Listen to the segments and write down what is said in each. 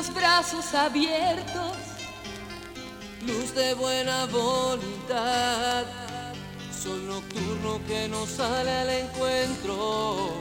los brazos abiertos, luz de buena voluntad, sol nocturno que nos sale al encuentro.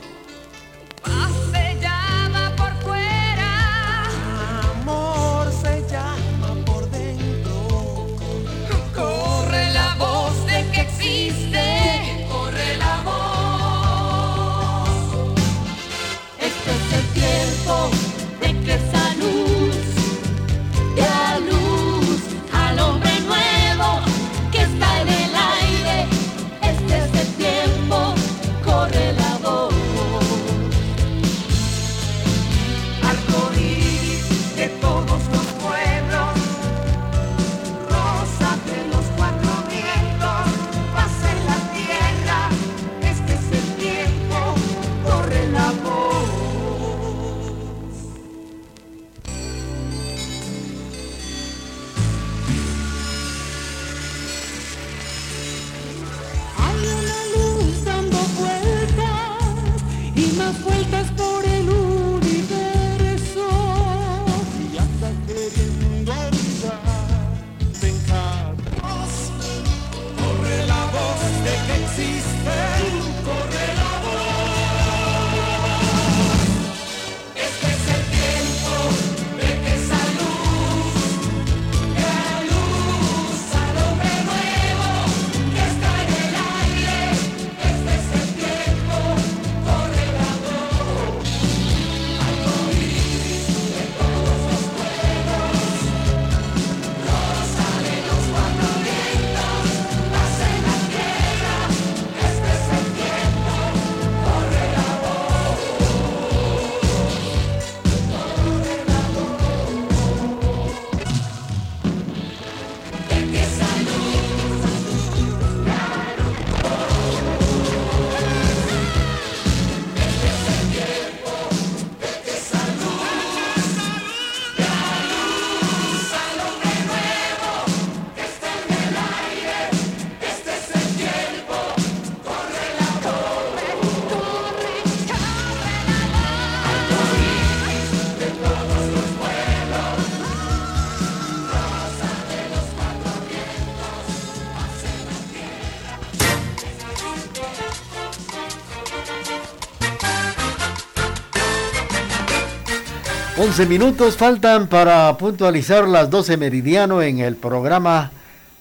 minutos faltan para puntualizar las 12 meridiano en el programa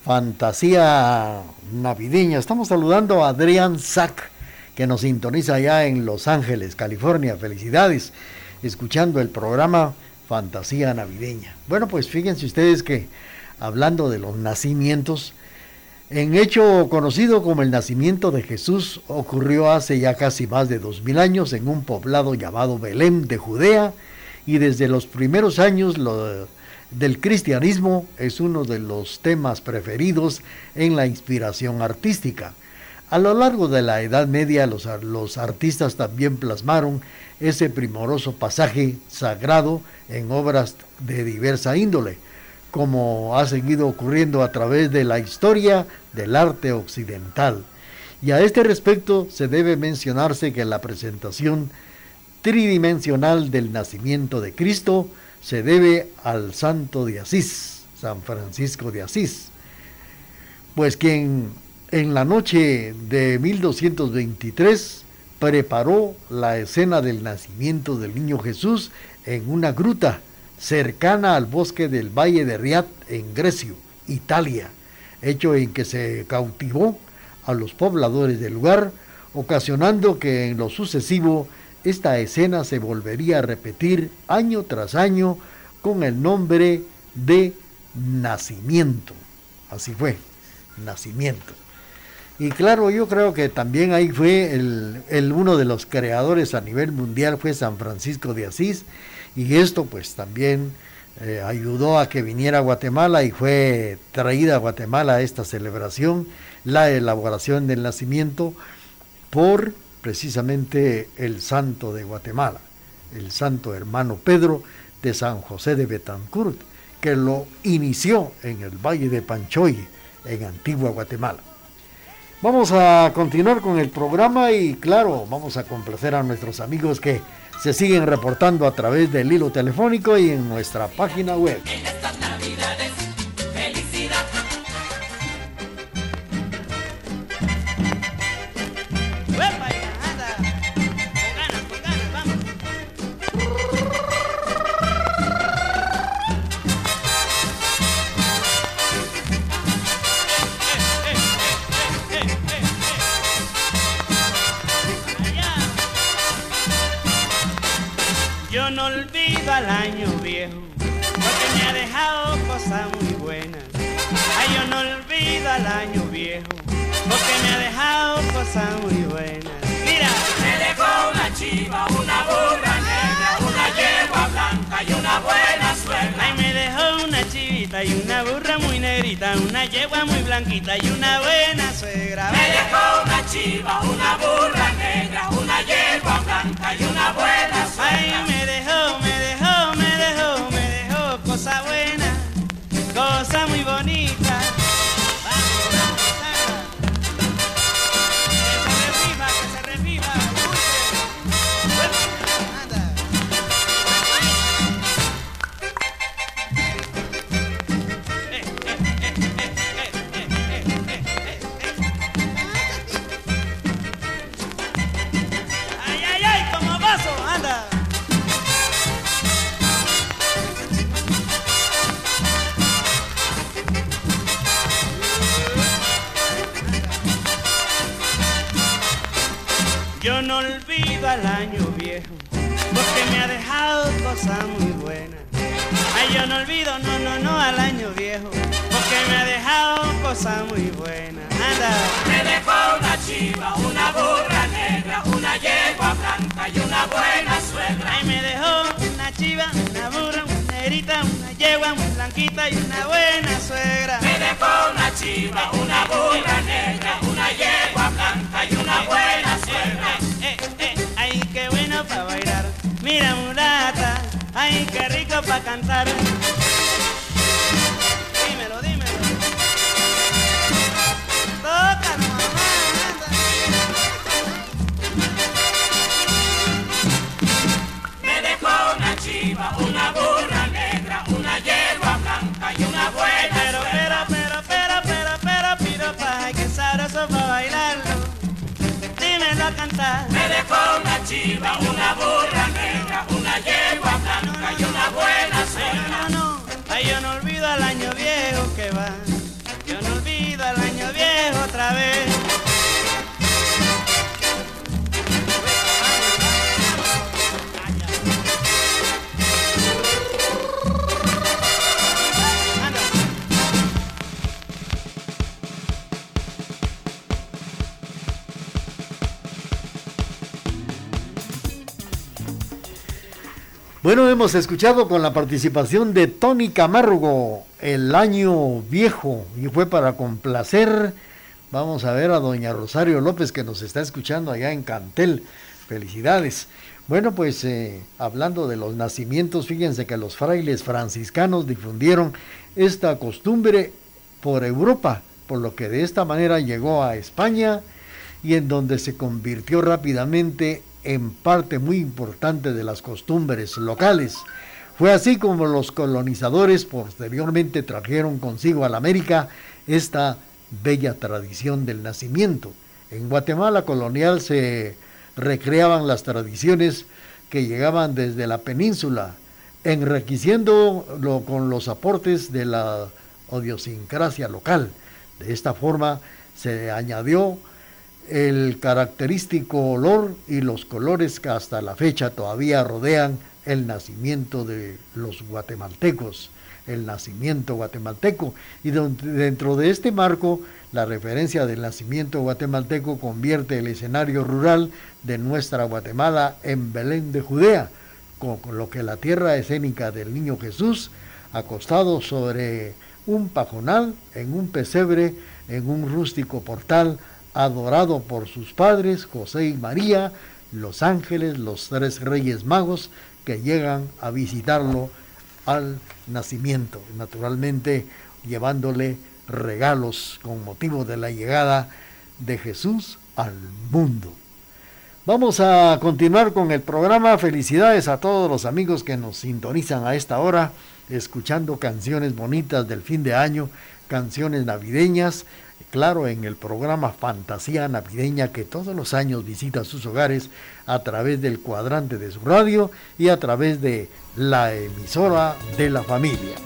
Fantasía Navideña. Estamos saludando a Adrián Sack, que nos sintoniza allá en Los Ángeles, California. Felicidades, escuchando el programa Fantasía Navideña. Bueno, pues fíjense ustedes que hablando de los nacimientos, en hecho conocido como el nacimiento de Jesús, ocurrió hace ya casi más de dos mil años en un poblado llamado Belén de Judea, y desde los primeros años del cristianismo es uno de los temas preferidos en la inspiración artística. A lo largo de la Edad Media los, los artistas también plasmaron ese primoroso pasaje sagrado en obras de diversa índole, como ha seguido ocurriendo a través de la historia del arte occidental. Y a este respecto se debe mencionarse que la presentación tridimensional del nacimiento de Cristo se debe al santo de Asís, San Francisco de Asís, pues quien en la noche de 1223 preparó la escena del nacimiento del niño Jesús en una gruta cercana al bosque del Valle de Riat en Grecio, Italia, hecho en que se cautivó a los pobladores del lugar, ocasionando que en lo sucesivo esta escena se volvería a repetir año tras año con el nombre de nacimiento. Así fue, nacimiento. Y claro, yo creo que también ahí fue el, uno de los creadores a nivel mundial fue San Francisco de Asís y esto pues también eh, ayudó a que viniera a Guatemala y fue traída a Guatemala esta celebración, la elaboración del nacimiento por precisamente el santo de Guatemala, el santo hermano Pedro de San José de Betancourt, que lo inició en el Valle de Panchoy, en Antigua Guatemala. Vamos a continuar con el programa y claro, vamos a complacer a nuestros amigos que se siguen reportando a través del hilo telefónico y en nuestra página web. Blanquita y una buena suegra. Me dejó una chiva, una burra negra, una yegua blanca y una buena suegra. Chiva, una burra negra, una yegua blanca y una buena suegra. no, no, ay, yo no olvido al año viejo que va. Yo no olvido al año viejo otra vez. Bueno, hemos escuchado con la participación de Tony Camargo el año viejo y fue para complacer, vamos a ver a doña Rosario López que nos está escuchando allá en Cantel. Felicidades. Bueno, pues eh, hablando de los nacimientos, fíjense que los frailes franciscanos difundieron esta costumbre por Europa, por lo que de esta manera llegó a España y en donde se convirtió rápidamente en parte muy importante de las costumbres locales. Fue así como los colonizadores posteriormente trajeron consigo a la América esta bella tradición del nacimiento. En Guatemala colonial se recreaban las tradiciones que llegaban desde la península, enriqueciéndolo con los aportes de la idiosincrasia local. De esta forma se añadió el característico olor y los colores que hasta la fecha todavía rodean el nacimiento de los guatemaltecos, el nacimiento guatemalteco. Y dentro de este marco, la referencia del nacimiento guatemalteco convierte el escenario rural de nuestra Guatemala en Belén de Judea, con lo que la tierra escénica del niño Jesús, acostado sobre un pajonal, en un pesebre, en un rústico portal, adorado por sus padres, José y María, los ángeles, los tres reyes magos que llegan a visitarlo al nacimiento, naturalmente llevándole regalos con motivo de la llegada de Jesús al mundo. Vamos a continuar con el programa. Felicidades a todos los amigos que nos sintonizan a esta hora, escuchando canciones bonitas del fin de año, canciones navideñas. Claro, en el programa Fantasía Navideña que todos los años visita sus hogares a través del cuadrante de su radio y a través de la emisora de la familia.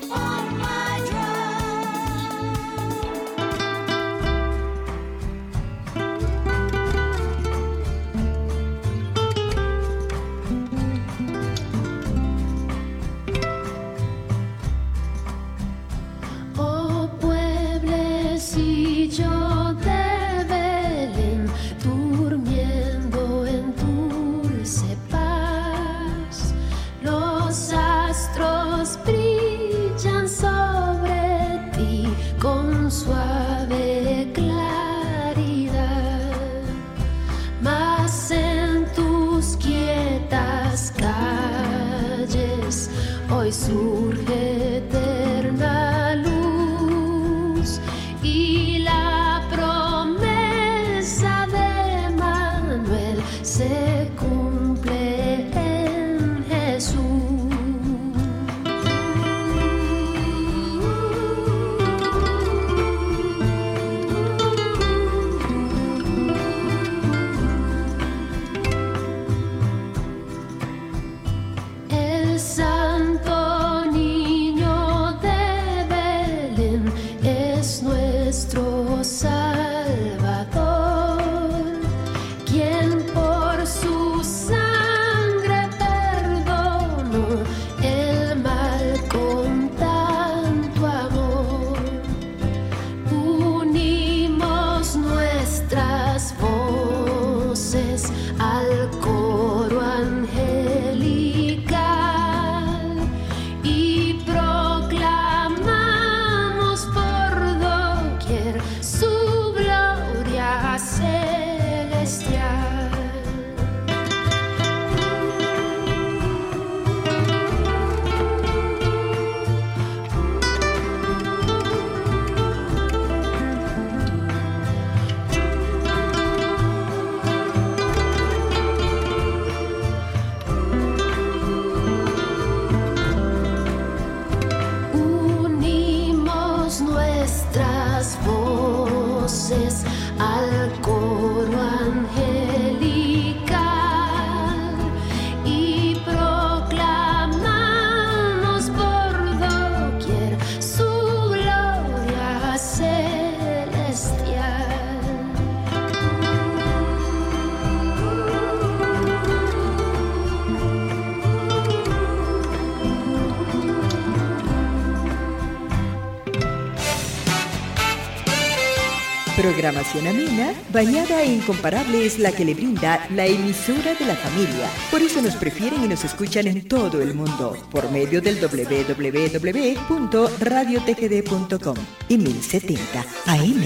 Programación amena, bañada e incomparable es la que le brinda la emisora de la familia. Por eso nos prefieren y nos escuchan en todo el mundo por medio del www.radiotgd.com y 1070 AM.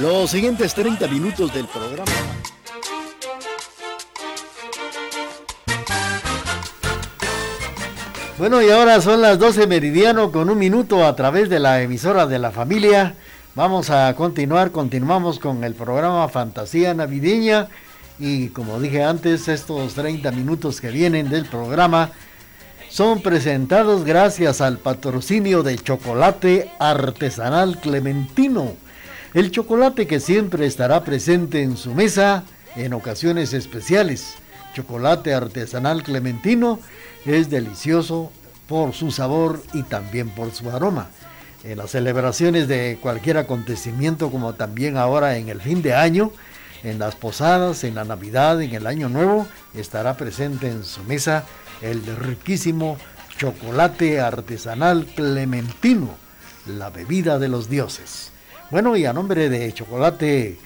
Los siguientes 30 minutos del programa. Bueno, y ahora son las 12 meridiano con un minuto a través de la emisora de la familia. Vamos a continuar, continuamos con el programa Fantasía Navideña. Y como dije antes, estos 30 minutos que vienen del programa son presentados gracias al patrocinio de chocolate artesanal clementino. El chocolate que siempre estará presente en su mesa en ocasiones especiales. Chocolate artesanal clementino es delicioso por su sabor y también por su aroma. En las celebraciones de cualquier acontecimiento como también ahora en el fin de año, en las posadas, en la Navidad, en el Año Nuevo, estará presente en su mesa el riquísimo chocolate artesanal clementino, la bebida de los dioses. Bueno, y a nombre de chocolate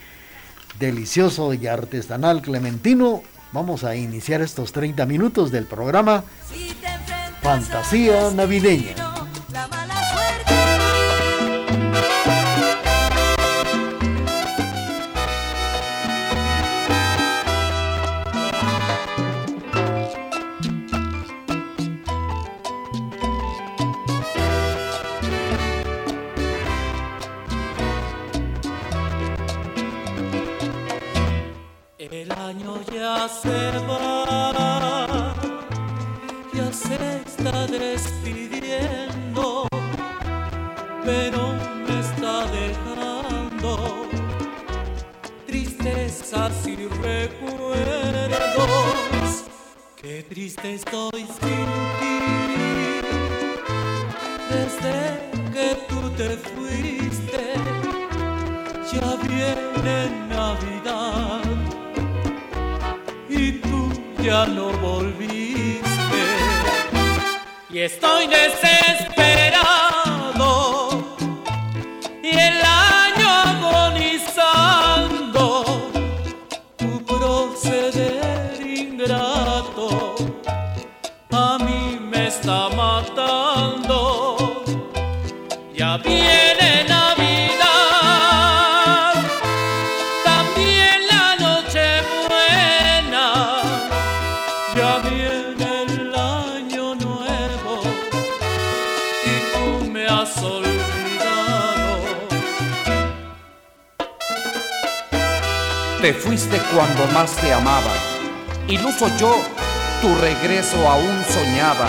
delicioso y artesanal clementino, vamos a iniciar estos 30 minutos del programa Fantasía Navideña. Qué triste estoy sin ti. Desde que tú te fuiste, ya viene Navidad y tú ya no volviste. Y estoy desesperado fuiste cuando más te amaba, iluso yo, tu regreso aún soñaba.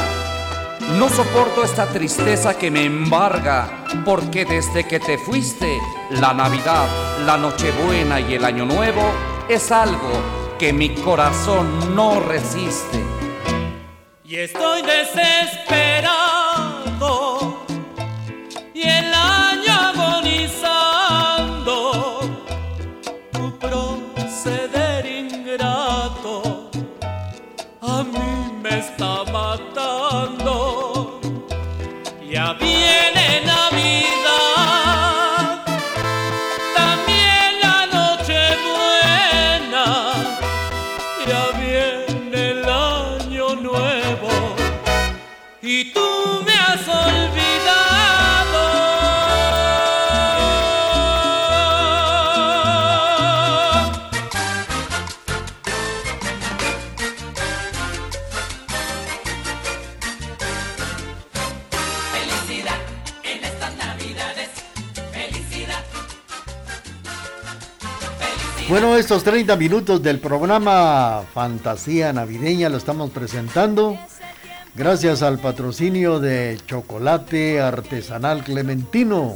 No soporto esta tristeza que me embarga, porque desde que te fuiste, la Navidad, la Nochebuena y el Año Nuevo es algo que mi corazón no resiste. Y estoy desesperado estos 30 minutos del programa Fantasía Navideña lo estamos presentando gracias al patrocinio de Chocolate Artesanal Clementino.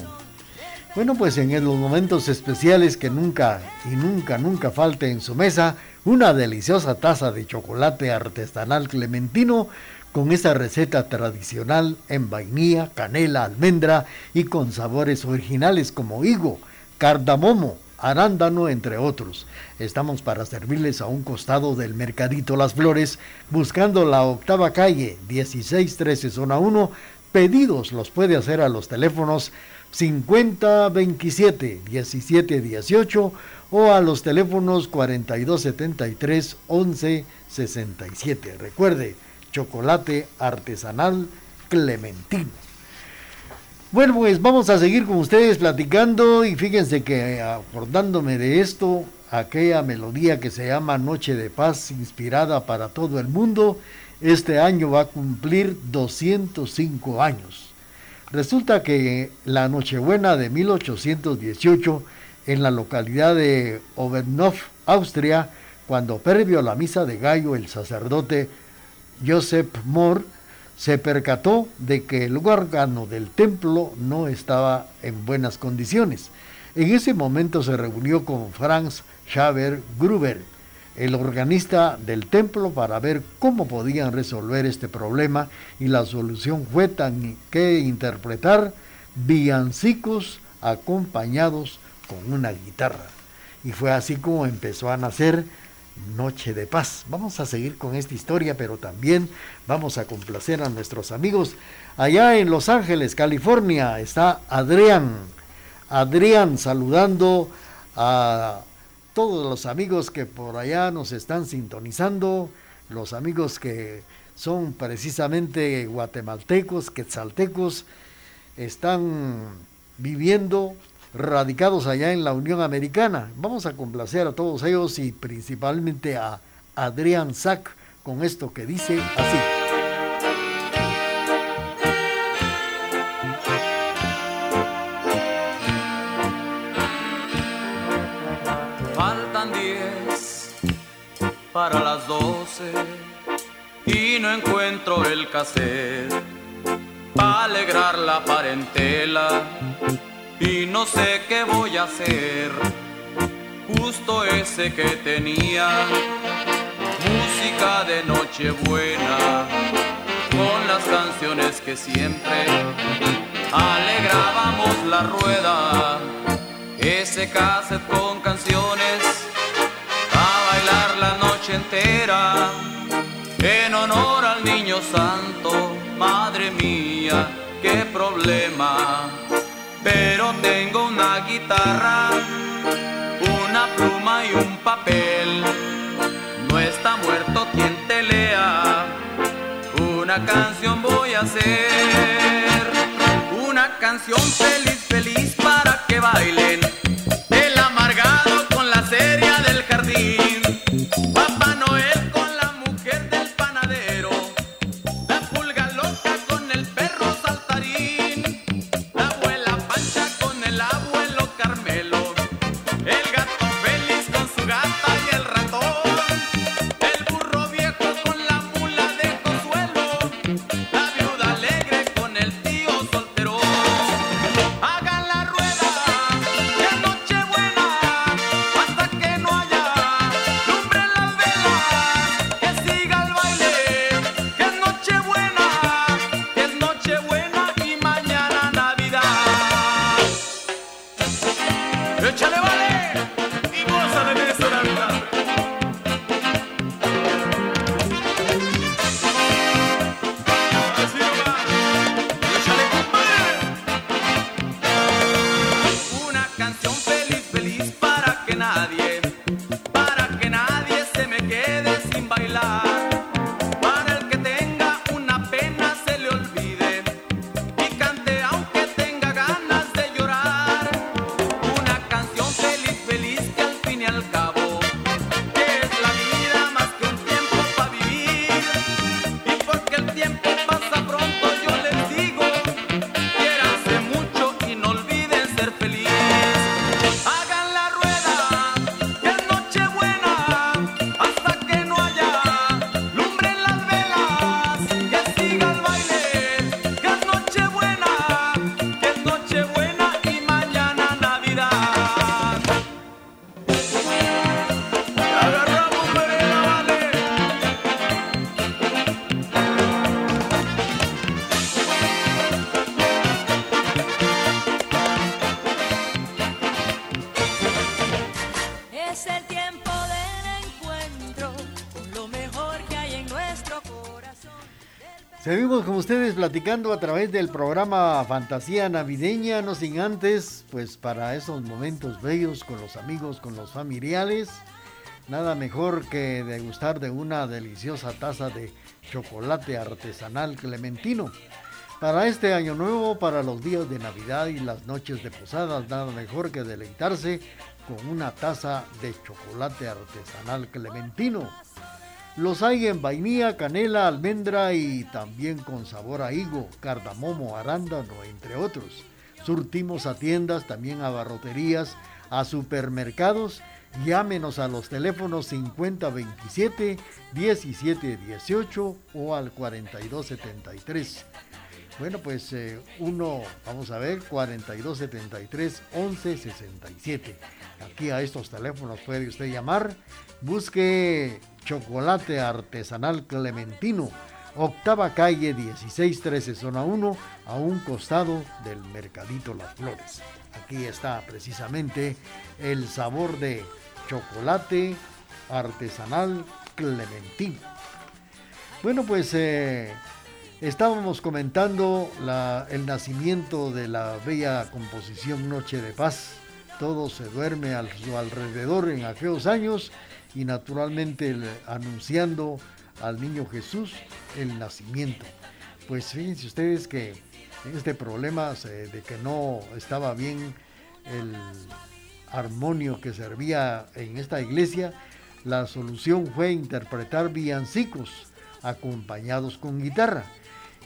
Bueno, pues en los momentos especiales que nunca y nunca, nunca falte en su mesa, una deliciosa taza de chocolate artesanal clementino con esa receta tradicional en vainilla, canela, almendra y con sabores originales como higo, cardamomo, arándano, entre otros. Estamos para servirles a un costado del Mercadito Las Flores, buscando la octava calle, 1613 zona 1. Pedidos los puede hacer a los teléfonos 5027 1718 o a los teléfonos 4273 1167. Recuerde, chocolate artesanal Clementino. Bueno, pues vamos a seguir con ustedes platicando y fíjense que acordándome de esto, aquella melodía que se llama Noche de Paz, inspirada para todo el mundo, este año va a cumplir 205 años. Resulta que la Nochebuena de 1818, en la localidad de Obernof, Austria, cuando previo a la misa de gallo el sacerdote Joseph Mohr se percató de que el órgano del templo no estaba en buenas condiciones. En ese momento se reunió con Franz Schaber Gruber, el organista del templo, para ver cómo podían resolver este problema y la solución fue tan que interpretar villancicos acompañados con una guitarra. Y fue así como empezó a nacer Noche de Paz. Vamos a seguir con esta historia, pero también vamos a complacer a nuestros amigos. Allá en Los Ángeles, California, está Adrián. Adrián saludando a todos los amigos que por allá nos están sintonizando, los amigos que son precisamente guatemaltecos, quetzaltecos, están viviendo radicados allá en la Unión Americana. Vamos a complacer a todos ellos y principalmente a Adrián Sack con esto que dice así. Faltan diez para las doce y no encuentro el cassette para alegrar la parentela y no sé qué voy a hacer. Justo ese que tenía música de Nochebuena con las canciones que siempre alegrábamos la rueda. Ese cassette con canciones a bailar la noche entera en honor al niño santo. Madre mía, qué problema. Pero tengo una guitarra, una pluma y un papel. No está muerto quien te lea. Una canción voy a hacer. Una canción feliz, feliz para que bailen. Platicando a través del programa Fantasía Navideña, no sin antes, pues para esos momentos bellos con los amigos, con los familiares, nada mejor que degustar de una deliciosa taza de chocolate artesanal clementino. Para este año nuevo, para los días de Navidad y las noches de posadas, nada mejor que deleitarse con una taza de chocolate artesanal clementino. Los hay en vainilla, canela, almendra y también con sabor a higo, cardamomo, arándano, entre otros. Surtimos a tiendas, también a barroterías, a supermercados. Llámenos a los teléfonos 5027 1718 o al 4273. Bueno, pues eh, uno, vamos a ver, 4273 1167. Aquí a estos teléfonos puede usted llamar. Busque chocolate artesanal clementino. Octava calle 1613, zona 1, a un costado del Mercadito Las Flores. Aquí está precisamente el sabor de chocolate artesanal clementino. Bueno, pues eh, estábamos comentando el nacimiento de la bella composición Noche de Paz. Todo se duerme a su alrededor en aquellos años y naturalmente anunciando al niño Jesús el nacimiento. Pues fíjense ustedes que este problema de que no estaba bien el armonio que servía en esta iglesia, la solución fue interpretar villancicos acompañados con guitarra.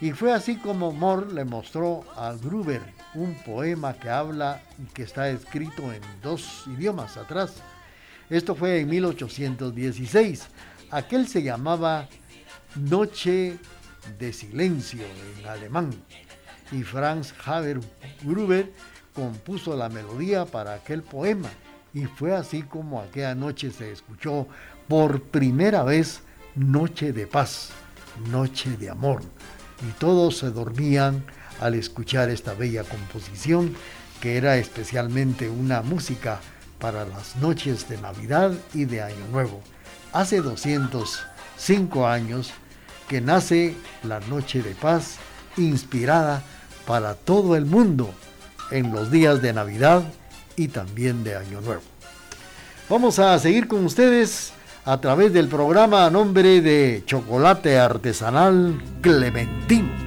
Y fue así como Moore le mostró a Gruber un poema que habla y que está escrito en dos idiomas atrás. Esto fue en 1816. Aquel se llamaba Noche de Silencio en alemán. Y Franz Haber Gruber compuso la melodía para aquel poema. Y fue así como aquella noche se escuchó por primera vez Noche de Paz, Noche de Amor. Y todos se dormían al escuchar esta bella composición que era especialmente una música para las noches de Navidad y de Año Nuevo. Hace 205 años que nace la Noche de Paz inspirada para todo el mundo en los días de Navidad y también de Año Nuevo. Vamos a seguir con ustedes a través del programa a nombre de Chocolate Artesanal Clementino.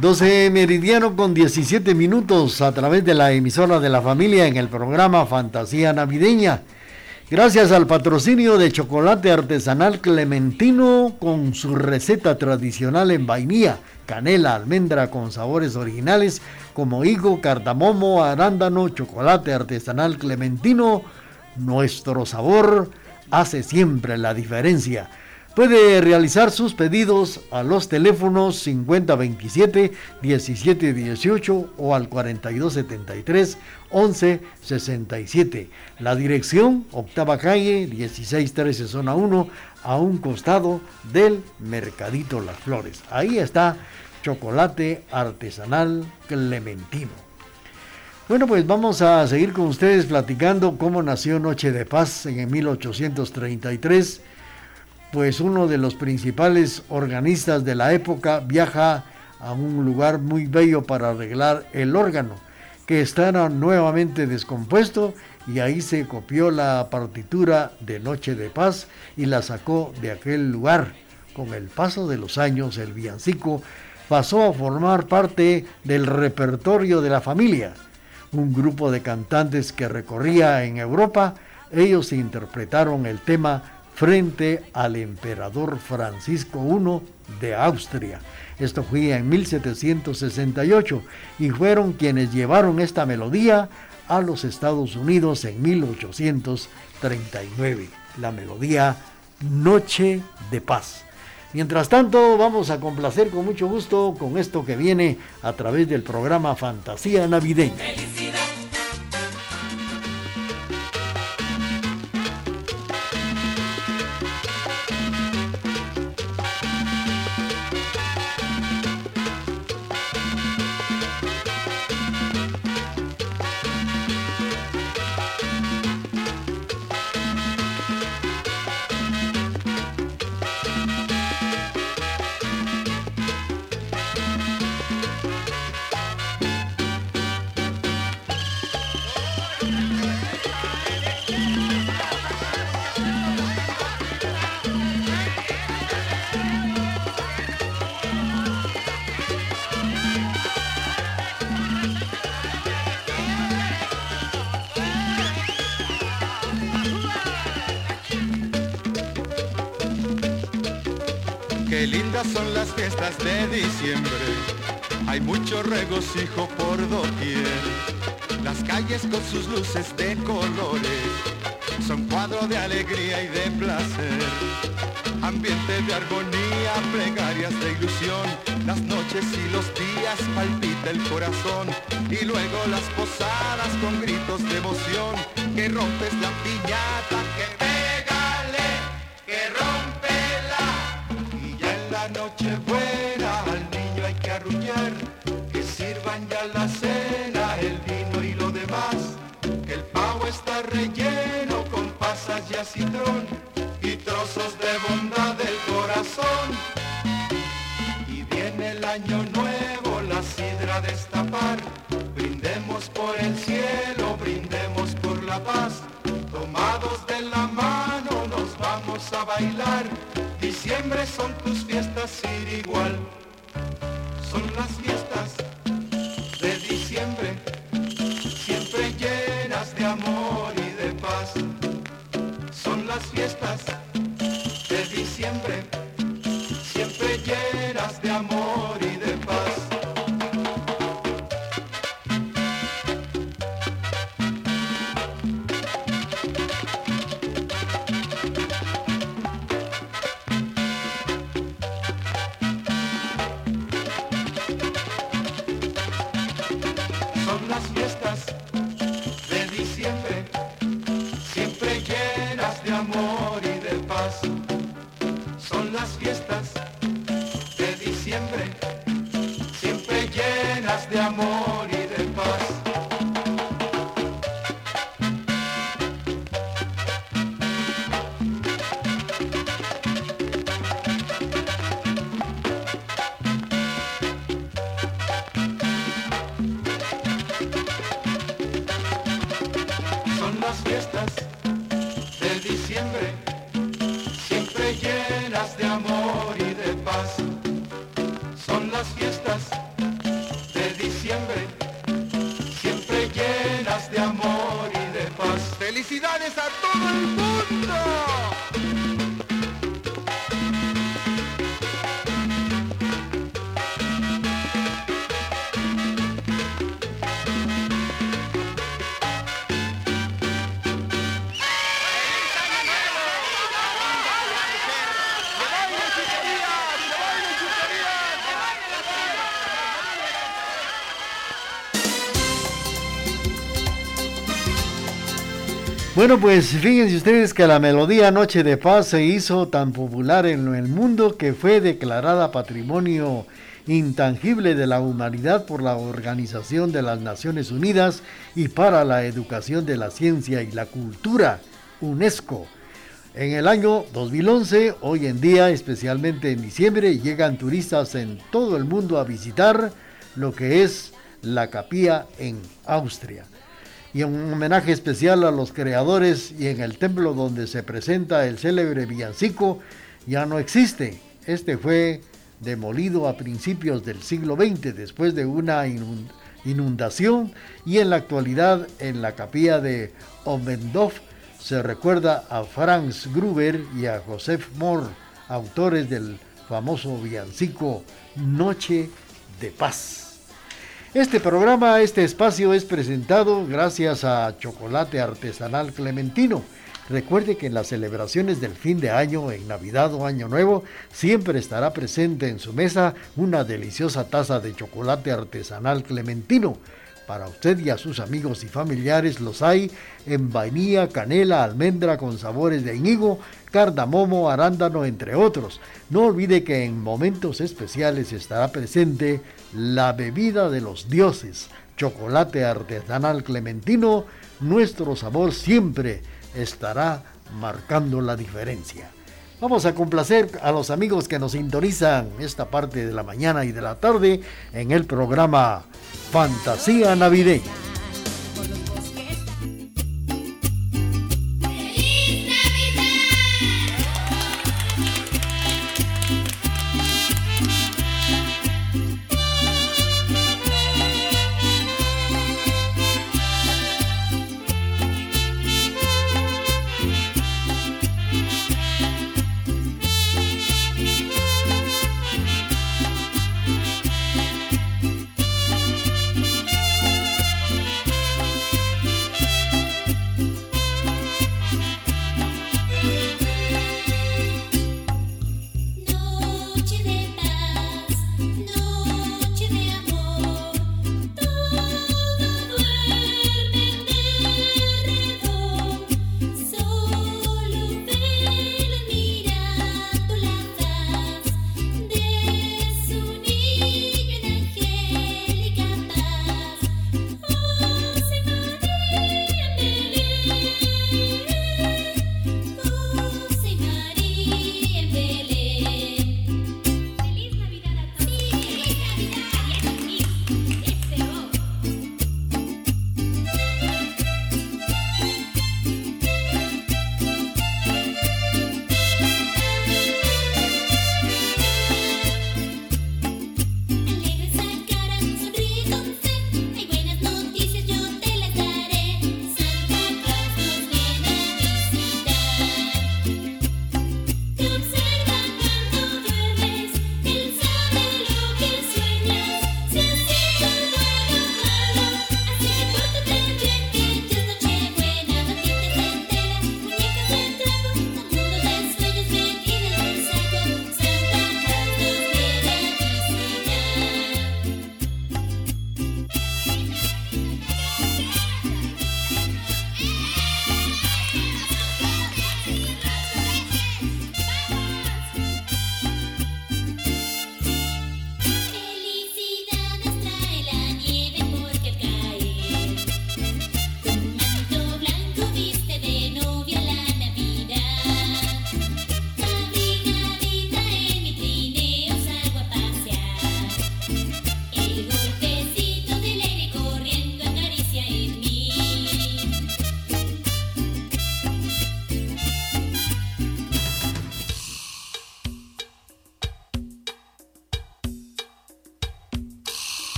12 meridiano con 17 minutos a través de la emisora de la familia en el programa Fantasía Navideña. Gracias al patrocinio de chocolate artesanal clementino con su receta tradicional en vainilla, canela, almendra con sabores originales como higo, cardamomo, arándano, chocolate artesanal clementino. Nuestro sabor hace siempre la diferencia. Puede realizar sus pedidos a los teléfonos 5027-1718 o al 4273-1167. La dirección, octava calle, 1613 zona 1, a un costado del Mercadito Las Flores. Ahí está chocolate artesanal clementino. Bueno, pues vamos a seguir con ustedes platicando cómo nació Noche de Paz en 1833 pues uno de los principales organistas de la época viaja a un lugar muy bello para arreglar el órgano, que estaba nuevamente descompuesto y ahí se copió la partitura de Noche de Paz y la sacó de aquel lugar. Con el paso de los años, el villancico pasó a formar parte del repertorio de la familia. Un grupo de cantantes que recorría en Europa, ellos interpretaron el tema frente al emperador Francisco I de Austria. Esto fue en 1768 y fueron quienes llevaron esta melodía a los Estados Unidos en 1839. La melodía Noche de Paz. Mientras tanto, vamos a complacer con mucho gusto con esto que viene a través del programa Fantasía Navideña. Lindas son las fiestas de diciembre, hay mucho regocijo por doquier. Las calles con sus luces de colores son cuadro de alegría y de placer. Ambiente de armonía, plegarias de ilusión, las noches y los días palpita el corazón y luego las posadas con gritos de emoción que rompes la piñata, y trozos de bondad del corazón. Y viene el año nuevo, la sidra a destapar, brindemos por el cielo, brindemos por la paz, tomados de la mano nos vamos a bailar, diciembre son tus fiestas ir igual, son las fiestas Bueno, pues fíjense ustedes que la melodía Noche de Paz se hizo tan popular en el mundo que fue declarada Patrimonio Intangible de la Humanidad por la Organización de las Naciones Unidas y para la Educación de la Ciencia y la Cultura, UNESCO. En el año 2011, hoy en día, especialmente en diciembre, llegan turistas en todo el mundo a visitar lo que es la capilla en Austria y un homenaje especial a los creadores y en el templo donde se presenta el célebre villancico ya no existe. Este fue demolido a principios del siglo XX después de una inun- inundación y en la actualidad en la capilla de Ommendorf se recuerda a Franz Gruber y a Joseph Mohr, autores del famoso villancico Noche de Paz. Este programa, este espacio es presentado gracias a Chocolate Artesanal Clementino. Recuerde que en las celebraciones del fin de año, en Navidad o Año Nuevo, siempre estará presente en su mesa una deliciosa taza de chocolate artesanal clementino. Para usted y a sus amigos y familiares los hay en vainilla, canela, almendra con sabores de higo, cardamomo, arándano, entre otros. No olvide que en momentos especiales estará presente la bebida de los dioses, chocolate artesanal clementino. Nuestro sabor siempre estará marcando la diferencia. Vamos a complacer a los amigos que nos sintonizan esta parte de la mañana y de la tarde en el programa Fantasía Navideña.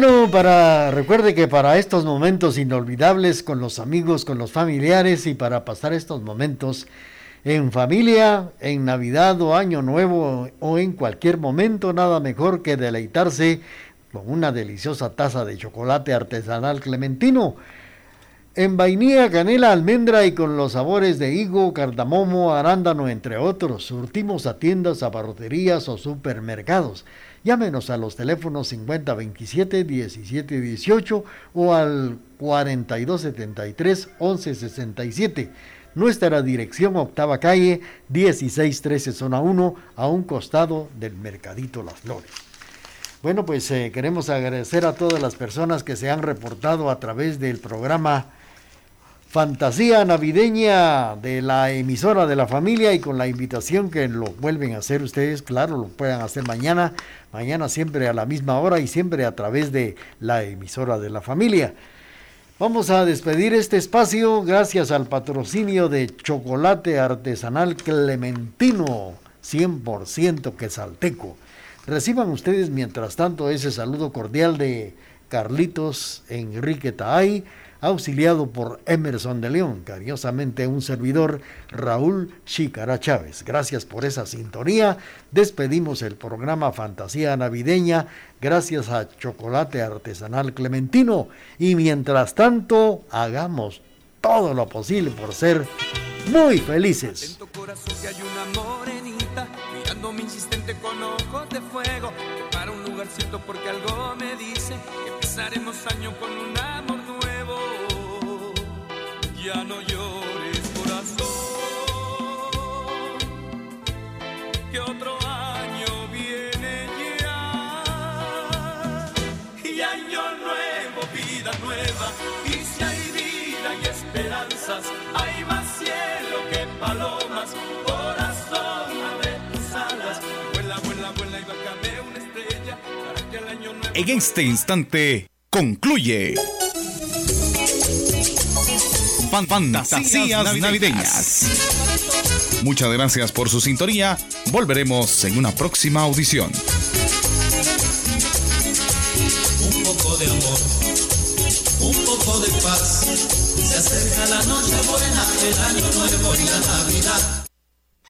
Bueno, para recuerde que para estos momentos inolvidables con los amigos, con los familiares y para pasar estos momentos en familia, en Navidad o Año Nuevo o en cualquier momento, nada mejor que deleitarse con una deliciosa taza de chocolate artesanal clementino. En vainilla, canela, almendra y con los sabores de higo, cardamomo, arándano, entre otros. Surtimos a tiendas, abarroterías o supermercados. Llámenos a los teléfonos 5027-1718 o al 4273-1167. Nuestra dirección, octava calle, 1613, zona 1, a un costado del Mercadito Las Flores. Bueno, pues eh, queremos agradecer a todas las personas que se han reportado a través del programa Fantasía Navideña de la emisora de la familia y con la invitación que lo vuelven a hacer ustedes, claro, lo puedan hacer mañana, mañana siempre a la misma hora y siempre a través de la emisora de la familia. Vamos a despedir este espacio gracias al patrocinio de Chocolate Artesanal Clementino, 100% quesalteco. Reciban ustedes mientras tanto ese saludo cordial de Carlitos Enrique Taay, auxiliado por Emerson de León, cariñosamente un servidor Raúl Chicara Chávez. Gracias por esa sintonía. Despedimos el programa Fantasía Navideña gracias a Chocolate Artesanal Clementino y mientras tanto hagamos todo lo posible por ser muy felices. Corazón insistente con ojos de fuego. Para un lugarcito porque algo me dice empezaremos año con. Ya no llores, corazón, que otro año viene ya. Y año nuevo, vida nueva. Y si hay vida y esperanzas, hay más cielo que palomas. Corazón, abre tus alas. Vuela, vuela, vuela y bájame una estrella para que el año nuevo. En este instante concluye Fan- Fantasías navideñas. Muchas gracias por su sintonía. Volveremos en una próxima audición. Un poco de amor, un poco de paz. Se acerca la noche buena, el año nuevo y la Navidad.